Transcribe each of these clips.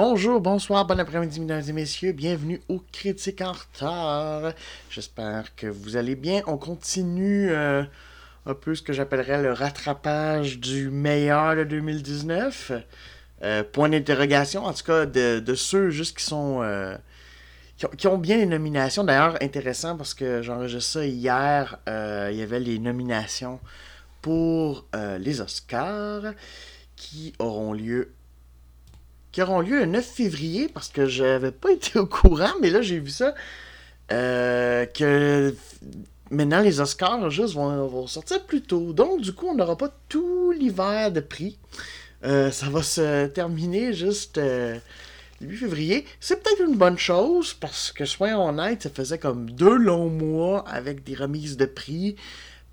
Bonjour, bonsoir, bon après-midi, mesdames et messieurs. Bienvenue aux Critiques en retard. J'espère que vous allez bien. On continue euh, un peu ce que j'appellerais le rattrapage du meilleur de 2019. Euh, point d'interrogation, en tout cas, de, ceux juste qui sont. Euh, qui, ont, bien les nominations. D'ailleurs, intéressant parce que j'enregistre ça hier. il y avait les nominations pour les Oscars qui auront lieu qui auront lieu le 9 février parce que j'avais pas été au courant, mais là j'ai vu ça. Euh, que maintenant les Oscars juste vont, sortir plus tôt. Donc du coup, on n'aura pas tout l'hiver de prix. Euh, ça va se terminer juste euh, le 8 février. C'est peut-être une bonne chose parce que, soyons honnêtes, ça faisait comme deux longs mois avec des remises de prix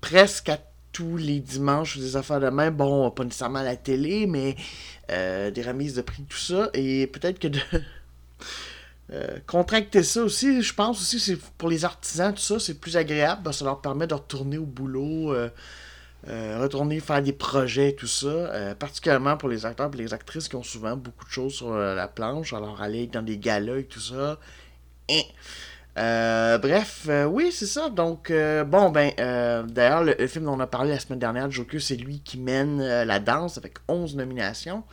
presque à tous les dimanches des affaires de main. Bon, pas nécessairement à la télé, mais euh, des remises de prix, tout ça. Et peut-être que de euh, contracter ça aussi, je pense aussi, c'est pour les artisans, tout ça, c'est plus agréable. ça leur permet de retourner au boulot, euh, retourner faire des projets, tout ça. particulièrement pour les acteurs et les actrices qui ont souvent beaucoup de choses sur la planche. Alors, aller dans des galas et tout ça. Hein. Euh, bref, euh, oui, c'est ça. Donc, euh, bon, ben, d'ailleurs, le, film dont on a parlé la semaine dernière, Joker, c'est lui qui mène la danse avec 11 nominations.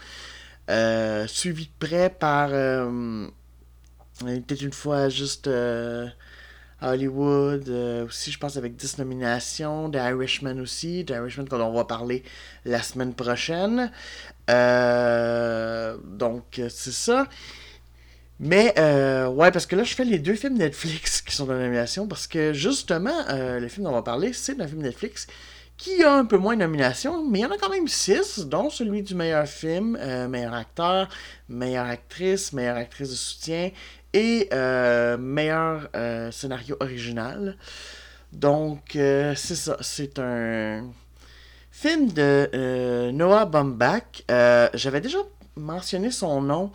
suivi de près par. Peut-être une fois juste. Hollywood aussi, je pense, avec 10 nominations. The Irishman aussi. The Irishman, qu'on on va parler la semaine prochaine. donc, c'est ça. Mais, euh, ouais, parce que là, je fais les deux films Netflix qui sont en nomination, parce que justement, euh, le film dont on va parler, c'est un film Netflix qui a un peu moins de nominations, mais il y en a quand même six, dont celui du meilleur film, euh, meilleur acteur, meilleure actrice, meilleure actrice de soutien et meilleur scénario original. Donc, c'est ça, c'est un film de Noah Baumbach. J'avais déjà mentionné son nom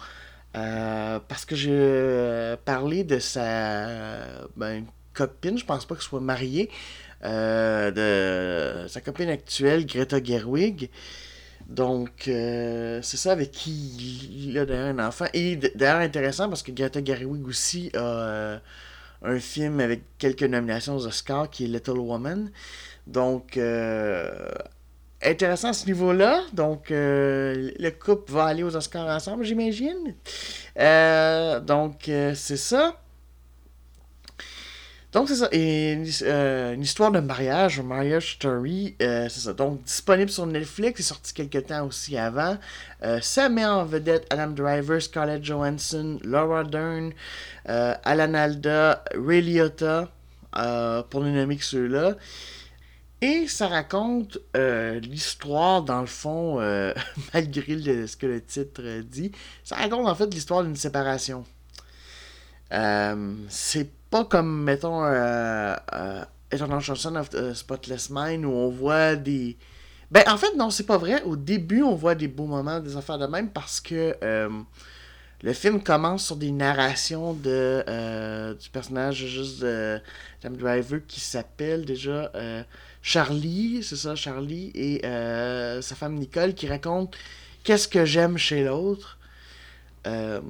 euh, parce que j'ai euh, parlé de sa ben, copine, je pense pas qu'elle soit mariée, euh, de sa copine actuelle, Greta Gerwig. Donc, c'est ça avec qui il a d'ailleurs un enfant. Et d'ailleurs, intéressant parce que Greta Gerwig aussi a un film avec quelques nominations aux Oscars qui est Little Woman. Donc, intéressant à ce niveau-là. Donc, euh, le couple va aller aux Oscars ensemble, j'imagine. Euh, donc, euh, c'est ça. Donc, c'est ça. Une histoire de mariage, marriage story, c'est ça. Donc, disponible sur Netflix, c'est sorti quelques temps aussi avant. ça met en vedette Adam Driver, Scarlett Johansson, Laura Dern, Alan Alda, Ray Liotta, pour ne nommer que ceux-là. Et ça raconte euh, l'histoire, dans le fond, euh, malgré ce que le titre dit, ça raconte en fait l'histoire d'une séparation. Euh, c'est pas comme, mettons, euh, Eternal Chanson of Spotless Mind où on voit des. Ben, en fait, non, c'est pas vrai. Au début, on voit des beaux moments, des affaires de même parce que le film commence sur des narrations de, du personnage juste de Sam Driver qui s'appelle déjà. Charlie, c'est ça, Charlie, et euh, sa femme Nicole qui racontent qu'est-ce que j'aime chez l'autre. Euh,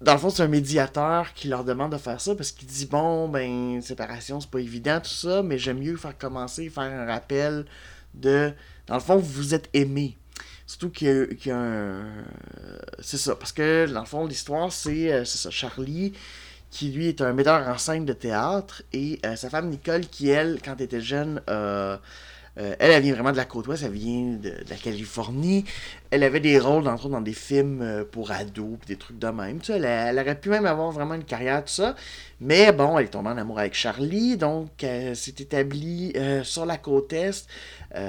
dans le fond, c'est un médiateur qui leur demande de faire ça parce qu'il dit Bon, ben, séparation, c'est pas évident, tout ça, mais j'aime mieux faire commencer, faire un rappel de. Dans le fond, vous êtes aimé. Surtout qu'il y, a, un. C'est ça, parce que dans le fond, l'histoire, c'est euh, ça, Charlie qui lui est un metteur en scène de théâtre, et euh, sa femme Nicole, qui elle, quand elle était jeune, euh, euh, elle, vient vraiment de la côte ouest, elle vient de, la Californie. Elle avait des rôles, entre autres, dans des films pour ados, des trucs de même. Tu elle, aurait pu même avoir vraiment une carrière, tout ça. Mais bon, elle est tombée en amour avec Charlie, donc elle s'est établie sur la côte est,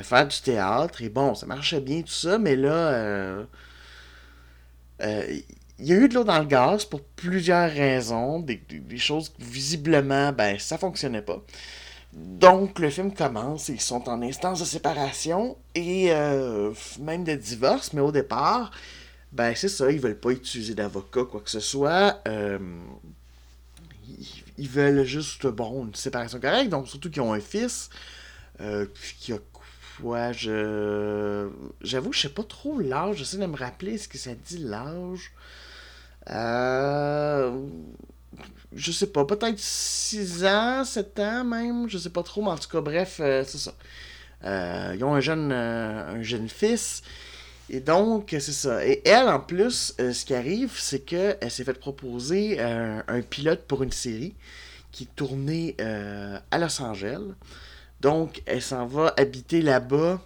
faire du théâtre. Et bon, ça marchait bien, tout ça, mais là il y a eu de l'eau dans le gaz pour plusieurs raisons, des, choses visiblement, ben, ça fonctionnait pas. Donc, le film commence, ils sont en instance de séparation et euh, même de divorce, mais au départ, ben, c'est ça, ils veulent pas utiliser d'avocat, quoi que ce soit. Euh, ils, veulent juste, bon, une séparation correcte, donc surtout qu'ils ont un fils euh, qui a fois. Je. J'avoue, je sais pas trop l'âge. J'essaie de me rappeler ce que ça dit l'âge. Euh. Je sais pas, peut-être 6 ans, 7 ans même, je sais pas trop, mais en tout cas, bref, euh, c'est ça. Euh, ils ont un jeune, un jeune fils. Et donc, c'est ça. Et elle, en plus, ce qui arrive, c'est qu'elle s'est fait proposer un, un, pilote pour une série qui tournée à Los Angeles. Donc, elle s'en va habiter là-bas.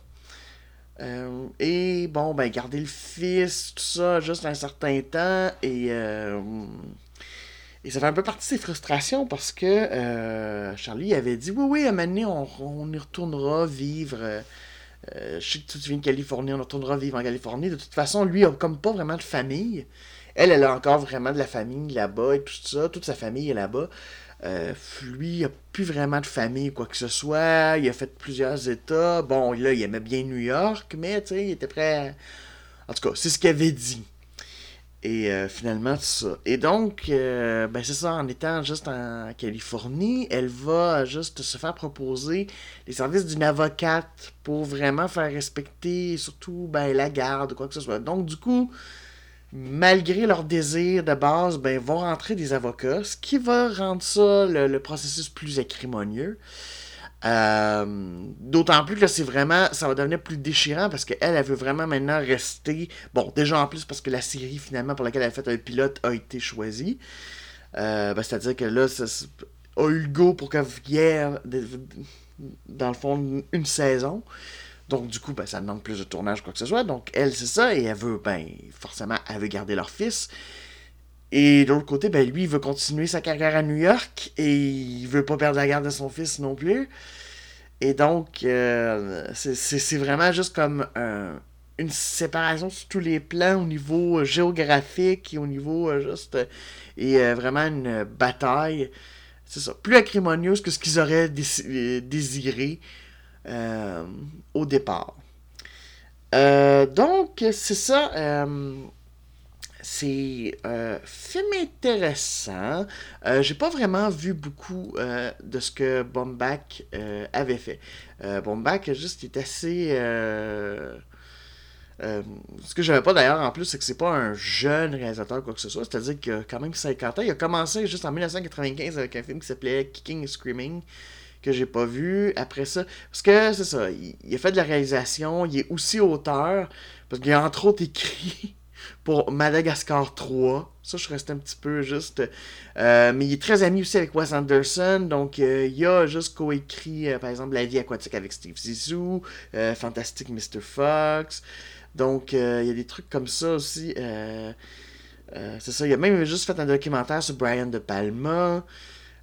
Euh, et bon, ben, garder le fils, tout ça, juste un certain temps. Et, euh, et ça fait un peu partie de ses frustrations parce que euh, Charlie avait dit Oui, oui, à un moment donné, on, y retournera vivre. je sais que tu viens de Californie, on retournera vivre en Californie. De toute façon, lui, il comme pas vraiment de famille. Elle, elle a encore vraiment de la famille là-bas et tout ça. Toute sa famille est là-bas. Euh, lui, il n'a plus vraiment de famille quoi que ce soit. Il a fait plusieurs États. Bon, là, il aimait bien New York, mais tu sais, il était prêt. En tout cas, c'est ce qu'il avait dit. Et euh, finalement, c'est ça. Et donc, euh, ben c'est ça, en étant juste en Californie, elle va juste se faire proposer les services d'une avocate pour vraiment faire respecter surtout ben, la garde quoi que ce soit. Donc, du coup, malgré leur désir de base, ben, vont rentrer des avocats, ce qui va rendre ça le, processus plus acrimonieux. Euh, d'autant plus que c'est vraiment, ça va devenir plus déchirant parce qu'elle, elle veut vraiment maintenant rester. Bon, déjà en plus parce que la série finalement pour laquelle elle a fait un pilote a été choisie. Euh, ben, c'est-à-dire que là, ça a eu le go pour y ait, dans le fond, une saison. Donc, du coup, ben, ça demande plus de tournage, quoi que ce soit. Donc, elle, c'est ça, et elle veut, ben, forcément, elle veut garder leur fils. Et de l'autre côté, ben, lui, il veut continuer sa carrière à New York, et il veut pas perdre la garde de son fils non plus. Et donc, euh, c'est vraiment juste comme une séparation sur tous les plans au niveau géographique et au niveau euh, juste. et euh, vraiment une bataille. C'est ça. Plus acrimonieuse que ce qu'ils auraient désiré. Euh, au départ. Euh, donc, c'est ça. Euh, c'est un film intéressant. J'ai pas vraiment vu beaucoup de ce que Bombach avait fait. Bombach, juste, est assez. ce que j'avais pas d'ailleurs en plus, c'est que c'est pas un jeune réalisateur quoi que ce soit. C'est-à-dire qu'il a quand même 50 ans. Il a commencé juste en 1995 avec un film qui s'appelait Kicking and Screaming que j'ai pas vu. Après ça, parce que c'est ça, il, a fait de la réalisation, il est aussi auteur, parce qu'il a entre autres écrit pour Madagascar 3. Ça, je reste un petit peu juste. Euh, mais il est très ami aussi avec Wes Anderson. Donc, euh, il a juste coécrit, euh, par exemple, La vie aquatique avec Steve Zissou, Fantastic Mr. Fox. Donc, il y a des trucs comme ça aussi. c'est ça, il a même juste fait un documentaire sur Brian De Palma.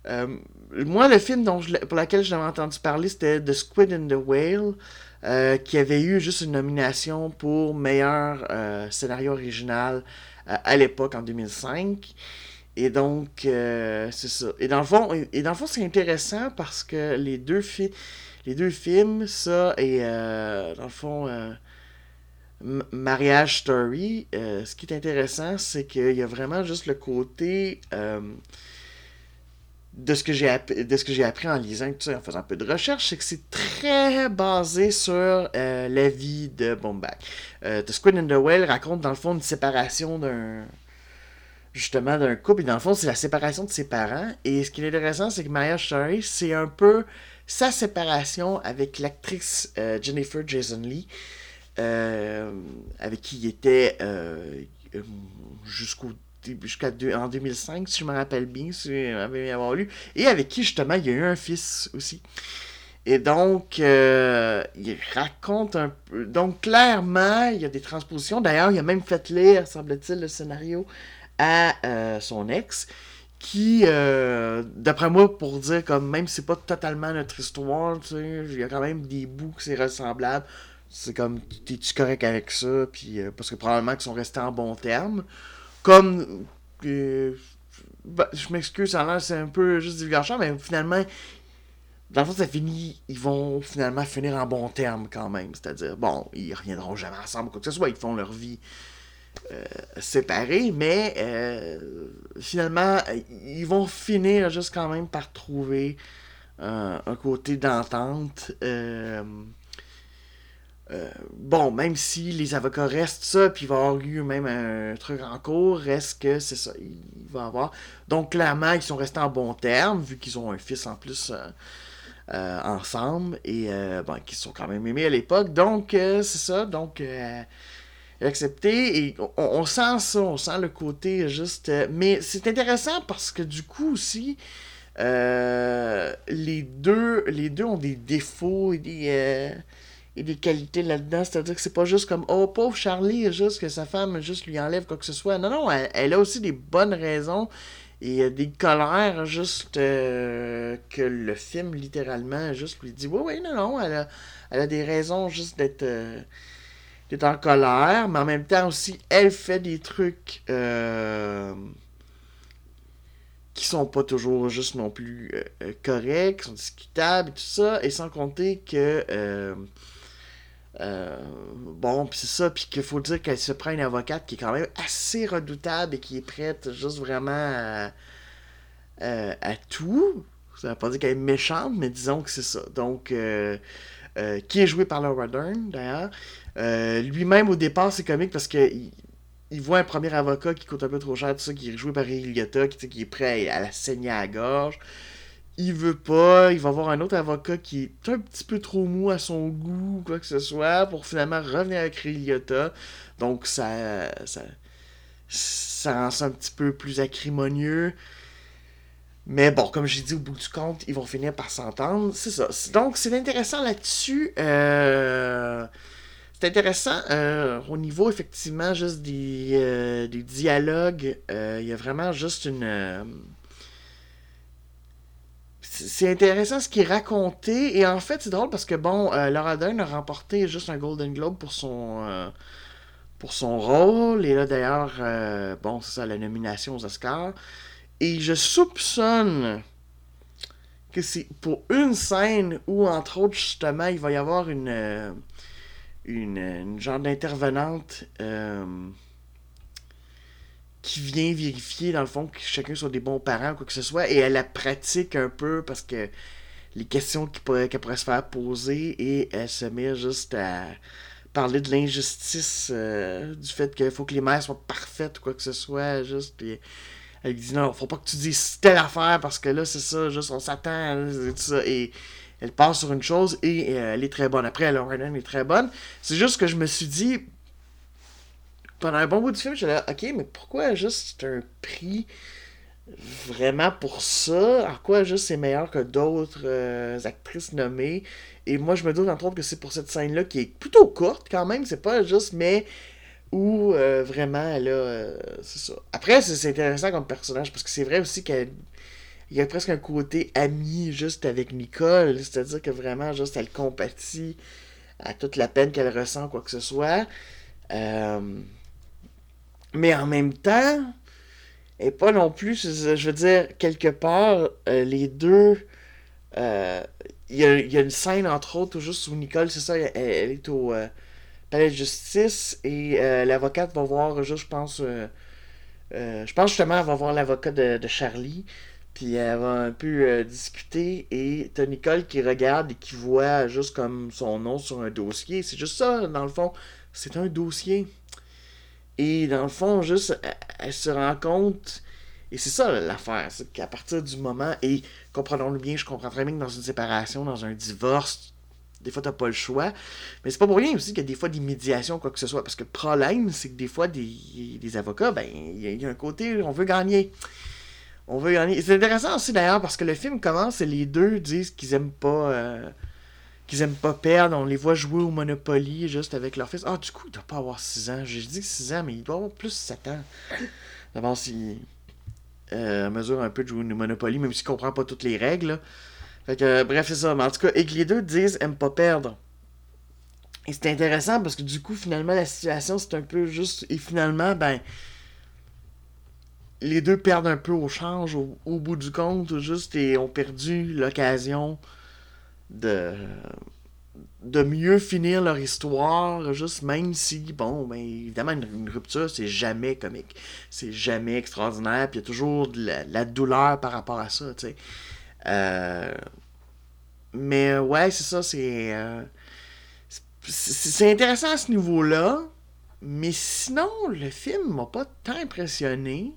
Euh, moi, le film dont pour lequel j'avais entendu parler, c'était The Squid and the Whale, euh, qui avait eu juste une nomination pour meilleur euh, scénario original à l'époque, en 2005. Et donc, c'est ça. Et dans le fond, et dans le fond c'est intéressant parce que les deux, les deux films, ça et dans le fond, Mariage Story, ce qui est intéressant, c'est qu'il y a vraiment juste le côté de ce que j'ai appris, de ce que j'ai appris en lisant, en faisant un peu de recherche, c'est que c'est très basé sur euh, la vie de Bombach. Euh, the Squid and the Whale raconte dans le fond une séparation d'un justement d'un couple et dans le fond c'est la séparation de ses parents et ce qui est intéressant c'est que Maya Story c'est un peu sa séparation avec l'actrice euh, Jennifer Jason Lee avec qui il était jusqu'au jusqu'à en 2005, si je me rappelle bien, si avait avoir lu, et avec qui justement il y a eu un fils aussi. Et donc, euh, il raconte un peu. Donc, clairement, il y a des transpositions. D'ailleurs, il a même fait lire, semble-t-il, le scénario à euh, son ex, qui, euh, d'après moi, pour dire, comme même si c'est pas totalement notre histoire, tu sais, il y a quand même des bouts que c'est ressemblable. C'est comme, t'es-tu correct avec ça? Puis, parce que probablement qu'ils sont restés en bons termes comme. Euh, bah, je m'excuse, ça c'est un peu juste divulgation, mais finalement, dans le fond, ça finit. Ils vont finalement finir en bon terme quand même. C'est-à-dire, bon, ils reviendront jamais ensemble, quoi que ce soit, ils font leur vie euh, séparée, mais euh, finalement, ils vont finir juste quand même par trouver un côté d'entente. Euh, bon, même si les avocats restent ça, puis il va y avoir eu même un truc en cours, reste que c'est ça, il va avoir. Donc, clairement, ils sont restés en bon terme, vu qu'ils ont un fils en plus euh, ensemble, et bon, qu'ils sont quand même aimés à l'époque. Donc, c'est ça, donc, accepté, et on, on, sent ça, on sent le côté juste. mais c'est intéressant parce que du coup aussi, euh, les, deux, les deux ont des défauts et des, euh, et des qualités là-dedans. C'est-à-dire que c'est pas juste comme Oh, pauvre Charlie, juste que sa femme juste lui enlève quoi que ce soit. Non, non, elle, a aussi des bonnes raisons et des colères juste euh, que le film littéralement juste lui dit Oui, oui, non, non, elle a, elle a des raisons juste d'être. d'être en colère, mais en même temps aussi, elle fait des trucs qui sont pas toujours juste non plus euh, euh, corrects, qui sont discutables et tout ça, et sans compter que euh, bon, puis c'est ça, puis qu'il faut dire qu'elle se prend une avocate qui est quand même assez redoutable et qui est prête juste vraiment à, à tout. Ça veut pas dire qu'elle est méchante, mais disons que c'est ça. Donc, qui est joué par Laura Dern, d'ailleurs. Lui-même, au départ, c'est comique parce que il voit un premier avocat qui coûte un peu trop cher, tout ça, qui est joué par Ray qui, qui est prêt à la saigner à la gorge. Il veut pas, il va voir un autre avocat qui est un petit peu trop mou à son goût, quoi que ce soit, pour finalement revenir avec Ray Donc ça, ça, ça un petit peu plus acrimonieux. Mais bon, comme j'ai dit, au bout du compte, ils vont finir par s'entendre. C'est ça. Donc, c'est intéressant là-dessus. Euh... C'est intéressant euh, au niveau effectivement juste des, euh, des dialogues. Euh, il y a vraiment juste une. C'est intéressant ce qui est raconté. Et en fait, c'est drôle parce que bon, Laura Dern a remporté juste un Golden Globe pour son pour son rôle. Et là d'ailleurs, bon, c'est ça, la nomination aux Oscars. Et je soupçonne que c'est pour une scène où, entre autres, justement, il va y avoir une une, genre d'intervenante euh, qui vient vérifier, dans le fond, que chacun soit des bons parents, quoi que ce soit, et elle la pratique un peu parce que les questions qu'elle pourrait, se faire poser, et elle se met juste à parler de l'injustice euh, du fait qu'il faut que les mères soient parfaites, quoi que ce soit, juste, puis elle dit non, faut pas que tu dises telle affaire parce que là, c'est ça, juste on s'attend, tout ça, et elle passe sur une chose et euh, elle est très bonne. Après, Lauren est très bonne. C'est juste que je me suis dit, pendant un bon bout du film, j'étais là, ok, mais pourquoi juste un prix vraiment pour ça? En quoi juste c'est meilleur que d'autres euh, actrices nommées? Et moi, je me doute entre autres que c'est pour cette scène-là qui est plutôt courte quand même, c'est pas juste, mais où euh, vraiment elle a. c'est ça. Après, c'est intéressant comme personnage parce que c'est vrai aussi qu'elle il y a presque un côté ami juste avec Nicole, c'est-à-dire que vraiment, juste, elle compatit à toute la peine qu'elle ressent, quoi que ce soit. Euh, mais en même temps, et pas non plus, je veux dire, quelque part, euh, les deux. Euh, il y, a, une scène, entre autres, juste où Nicole, c'est ça, elle, est au palais de justice et l'avocate va voir, juste, je pense. je pense justement, elle va voir l'avocat de, de Charlie. Puis elle va un peu euh, discuter et t'as Nicole qui regarde et qui voit juste comme son nom sur un dossier. C'est juste ça, dans le fond. C'est un dossier. Et dans le fond, juste, elle, se rend compte. Et c'est ça l'affaire, c'est qu'à partir du moment, et comprenons-le bien, je comprends très bien que dans une séparation, dans un divorce, des fois t'as pas le choix. Mais c'est pas pour rien aussi qu'il y a des fois des médiations, quoi que ce soit. Parce que le problème, c'est que des fois, des, des avocats, ben, il y, a un côté, on veut gagner. On veut gagner. C'est intéressant aussi d'ailleurs parce que le film commence et les deux disent qu'ils aiment pas. Euh, qu'ils aiment pas perdre. On les voit jouer au Monopoly juste avec leur fils. Ah, du coup, il doit pas avoir 6 ans. J'ai dit 6 ans, mais il doit avoir plus 7 ans. D'abord, s'il euh, mesure un peu de jouer au Monopoly, même s'il comprend pas toutes les règles. Fait que, bref, c'est ça. Mais en tout cas, et que les deux disent aiment pas perdre. Et c'est intéressant parce que du coup, finalement, la situation, c'est un peu juste. Et finalement, ben les deux perdent un peu au change au, bout du compte, juste et ont perdu l'occasion de de mieux finir leur histoire, juste même si, bon, ben, évidemment, une, rupture, c'est jamais comique. C'est jamais extraordinaire, puis il y a toujours de la, douleur par rapport à ça, tu sais. Euh, mais ouais, c'est ça, c'est. Euh, c'est intéressant à ce niveau-là, mais sinon, le film m'a pas tant impressionné.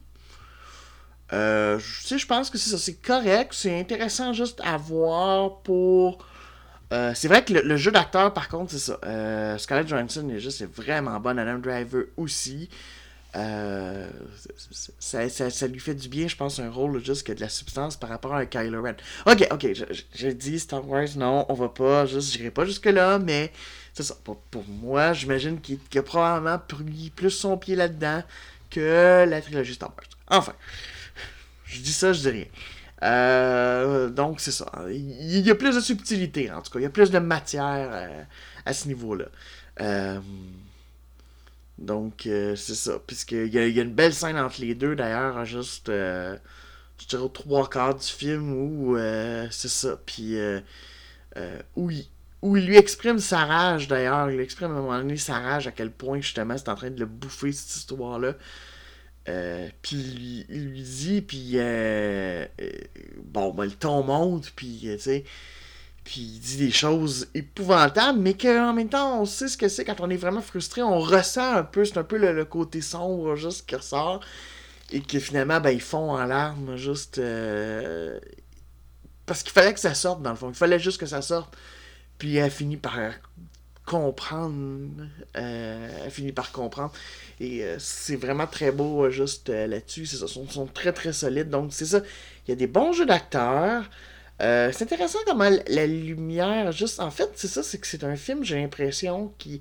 Euh, je pense que c'est ça, c'est correct, c'est intéressant juste à voir pour. Euh, c'est vrai que le, jeu d'acteur, par contre, c'est ça. Euh, Scarlett Johansson est juste vraiment bonne. Adam Driver aussi. Euh, ça, ça, lui fait du bien, je pense, un rôle juste que de la substance par rapport à Kylo Ren. Ok, ok, je, dis Star Wars, non, on va pas, juste, j'irai pas jusque-là, mais c'est ça. Pour, moi, j'imagine qu'il a probablement pris plus son pied là-dedans que la trilogie Star Wars. Enfin, je dis ça, je dis rien. Euh, donc, c'est ça. Il y a plus de subtilité, en tout cas. Il y a plus de matière euh, à ce niveau-là. Euh, donc, c'est ça. Puisqu'il y, a, y a une belle scène entre les deux, d'ailleurs, juste, je dirais, trois quarts du film, où c'est ça. Puis, où, il, où il lui exprime sa rage, d'ailleurs. Il exprime à un moment donné sa rage, à quel point, justement, c'est en train de le bouffer, cette histoire-là. Puis il lui dit, puis bon, ben, le ton monte, puis tu sais, puis il dit des choses épouvantables, mais qu'en même temps, on sait ce que c'est quand on est vraiment frustré, on ressent un peu, c'est un peu le, côté sombre juste qui ressort, et que finalement, ben, ils font en larmes, juste... Euh, parce qu'il fallait que ça sorte, dans le fond, il fallait juste que ça sorte, puis elle finit par comprendre, euh, finit par comprendre, et euh, c'est vraiment très beau juste là-dessus, c'est ça, ils sont, sont très très solides, donc c'est ça, il y a des bons jeux d'acteurs, euh, c'est intéressant comment la lumière, juste en fait, c'est ça, c'est que c'est un film, j'ai l'impression, qui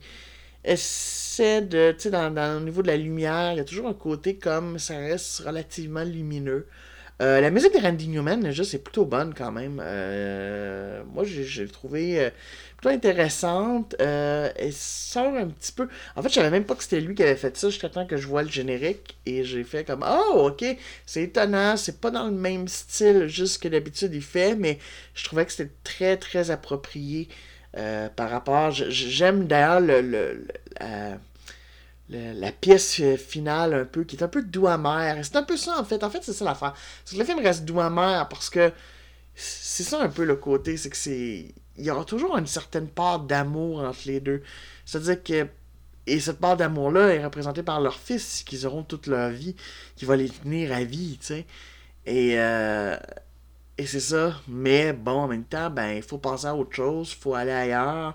essaie de, tu sais, dans, dans, niveau de la lumière, il y a toujours un côté comme ça reste relativement lumineux. Euh, la musique de Randy Newman, juste, c'est plutôt bonne quand même. Euh, moi, j'ai trouvé plutôt intéressante. Euh, elle sort un petit peu. En fait, je savais même pas que c'était lui qui avait fait ça jusqu'à temps que je vois le générique. Et j'ai fait comme Oh, ok, c'est étonnant. C'est pas dans le même style juste que d'habitude il fait. Mais je trouvais que c'était très, très approprié euh, par rapport. J'aime d'ailleurs le, la, pièce finale un peu, qui est un peu doux amer. C'est un peu ça en fait. En fait, c'est ça l'affaire. C'est que le film reste doux amer parce que c'est ça un peu le côté. C'est que c'est il y aura toujours une certaine part d'amour entre les deux. C'est-à-dire que. Et cette part d'amour-là est représentée par leur fils, qu'ils auront toute leur vie, qui va les tenir à vie, tu sais. Et. Euh, et c'est ça. Mais bon, en même temps, ben, il faut penser à autre chose, faut aller ailleurs.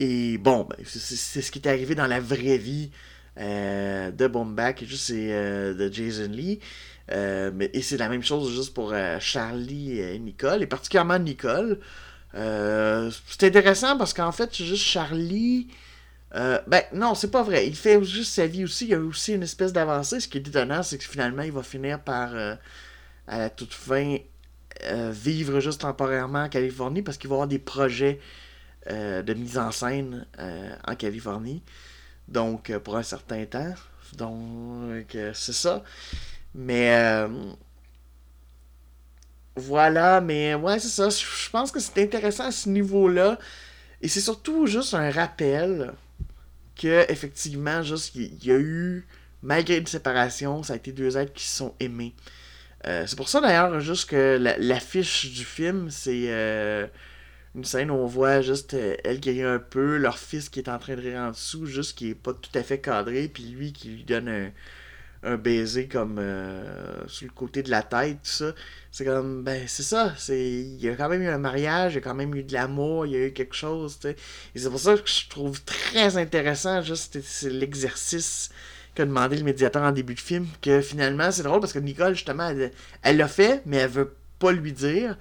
Et bon, ben, c'est ce qui est arrivé dans la vraie vie euh, de Bombback, juste euh, de Jason Lee. mais, et c'est la même chose juste pour Charlie et Nicole, et particulièrement Nicole. Euh, c'est intéressant parce qu'en fait, juste Charlie. Euh, ben non, c'est pas vrai. Il fait juste sa vie aussi. Il y a aussi une espèce d'avancée. Ce qui est étonnant, c'est que finalement, il va finir par, euh, à la toute fin, vivre juste temporairement en Californie parce qu'il va avoir des projets de mise en scène en Californie. Donc, pour un certain temps. Donc, c'est ça. Mais voilà, mais ouais, c'est ça. Je pense que c'est intéressant à ce niveau-là. Et c'est surtout juste un rappel que, effectivement, juste, il y a eu, malgré une séparation, ça a été deux êtres qui se sont aimés. Euh, c'est pour ça d'ailleurs, juste que l'affiche du film, c'est euh, une scène où on voit juste euh, elle qui rit un peu, leur fils qui est en train de rire en dessous, juste qui est pas tout à fait cadré, puis lui qui lui donne un, baiser comme euh, sur le côté de la tête, tout ça. C'est comme, ben, c'est ça. c'est Il y a quand même eu un mariage, il y a quand même eu de l'amour, il y a eu quelque chose, tu sais. Et c'est pour ça que je trouve très intéressant, juste, l'exercice qu'a demandé le médiateur en début de film, que finalement, c'est drôle parce que Nicole, justement, elle l'a fait, mais elle veut pas lui dire.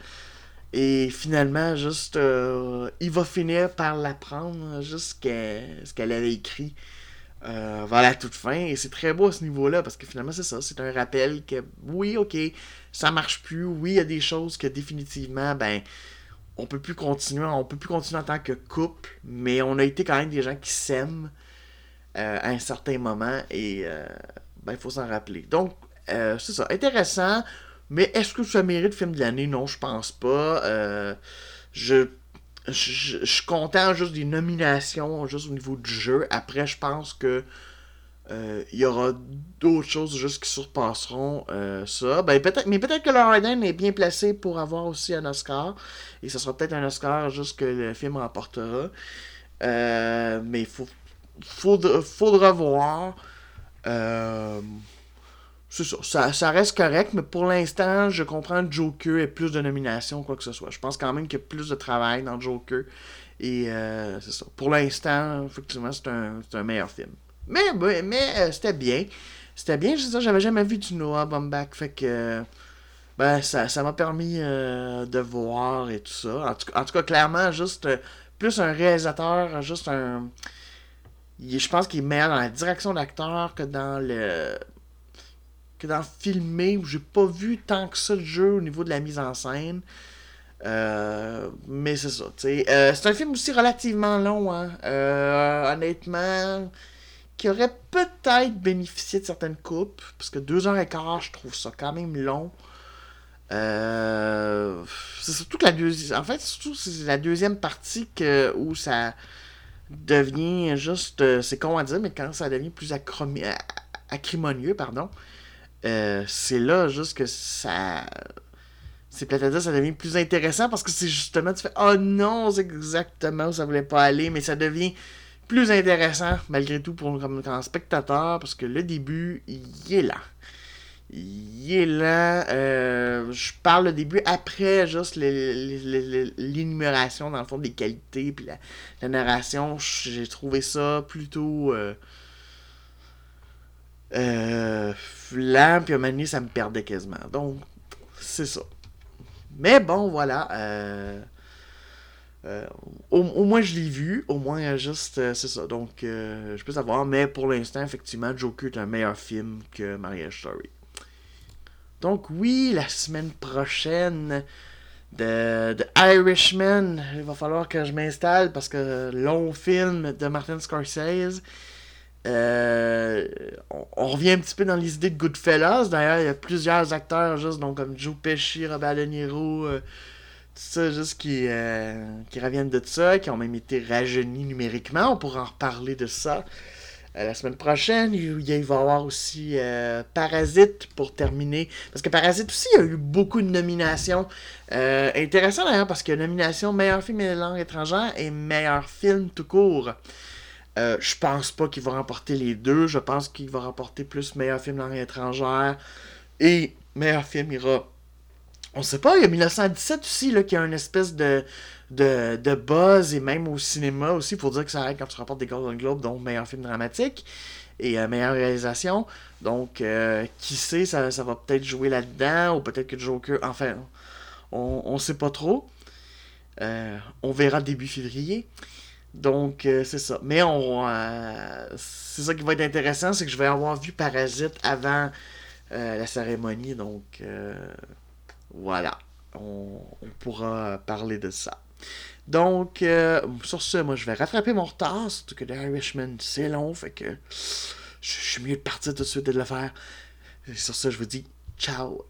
Et finalement, juste, euh, il va finir par l'apprendre, juste ce qu'elle avait écrit euh, vers la toute fin. Et c'est très beau à ce niveau-là, parce que finalement, c'est ça. C'est un rappel que, oui, ok, ça marche plus. Oui, il y a des choses que définitivement, ben, on peut plus continuer. On peut plus continuer en tant que couple, mais on a été quand même des gens qui s'aiment euh, à un certain moment. Et, euh, ben, il faut s'en rappeler. Donc, c'est ça. Intéressant. Mais est-ce que ça mérite film de l'année? Non, je pense pas. je je, suis content juste des nominations, juste au niveau du jeu. Après, je pense que euh, il y aura d'autres choses juste qui surpasseront euh, ça. Ben, peut-être, mais peut-être que Lord est bien placé pour avoir aussi un Oscar. Et ce sera peut-être un Oscar juste que le film remportera. mais il faut, faudra, voir. Ça, ça, reste correct, mais pour l'instant, je comprends que Joker ait plus de nominations, quoi que ce soit. Je pense quand même qu'il y a plus de travail dans Joker. Et c'est ça. Pour l'instant, effectivement, c'est un, un meilleur film. Mais, mais c'était bien. C'était bien, je j'avais jamais vu du Noah Baumbach, fait que ben ça, m'a permis euh, de voir et tout ça. En tout, cas, clairement, juste euh, plus un réalisateur, juste un. je pense qu'il est meilleur dans la direction d'acteur que dans le. Que dans filmer, où j'ai pas vu tant que ça de jeu au niveau de la mise en scène. Euh, mais c'est ça, sais. c'est un film aussi relativement long, hein. honnêtement qui aurait peut-être bénéficié de certaines coupes, parce que deux heures et quart, je trouve ça quand même long. Euh, c'est surtout que la deuxième. En fait, surtout c'est la deuxième partie que, où ça devient juste. Euh, c'est con à dire, mais quand ça devient plus acrimonieux, pardon, euh, c'est là juste que ça. C'est peut-être ça devient plus intéressant parce que c'est justement, tu fais Oh non, c'est exactement où ça voulait pas aller, mais ça devient plus intéressant, malgré tout, pour comme, comme spectateur, parce que le début, il est là. Il est là. Euh, je parle le début après juste l'énumération, dans le fond, des qualités, puis la, narration. J'ai trouvé ça plutôt. Euh, euh, puis à un moment ça me perdait quasiment. Donc, c'est ça. Mais bon, voilà. Euh, euh, au, moins, je l'ai vu. Au moins, euh, juste, c'est ça. Donc, je peux savoir. Mais pour l'instant, effectivement, Joker est un meilleur film que Marriage Story. Donc, oui, la semaine prochaine de, de Irishman, il va falloir que je m'installe parce que long film de Martin Scorsese. On, revient un petit peu dans les idées de Goodfellas. D'ailleurs, il y a plusieurs acteurs, juste donc, comme Joe Pesci, Robert De Niro ça, juste qui, euh, qui reviennent de ça, qui ont même été rajeunis numériquement. On pourra en reparler de ça euh, la semaine prochaine. Il, va y avoir aussi euh, Parasite pour terminer. Parce que Parasite aussi, il y a eu beaucoup de nominations. intéressant d'ailleurs, parce que nomination meilleur film de langue étrangère et meilleur film tout court. Je pense pas qu'il va remporter les deux. Je pense qu'il va remporter plus meilleur film de langue étrangère et meilleur film ira on sait pas, il y a 1917 aussi, là, qui a une espèce de, de, buzz, et même au cinéma aussi, pour dire que ça arrête quand tu rapportes des Golden Globes, donc meilleur film dramatique et euh, meilleure réalisation. Donc, euh, qui sait, ça, va peut-être jouer là-dedans, ou peut-être que Joker, enfin, on, on sait pas trop. Euh, on verra début février. Donc, c'est ça. Mais on, c'est ça qui va être intéressant, c'est que je vais avoir vu Parasite avant la cérémonie, donc voilà, on, pourra parler de ça. Donc, euh, sur ce, moi, je vais rattraper mon retard, surtout que The Irishman, c'est long, fait que je suis mieux de partir tout de suite et de le faire. sur ce, je vous dis ciao.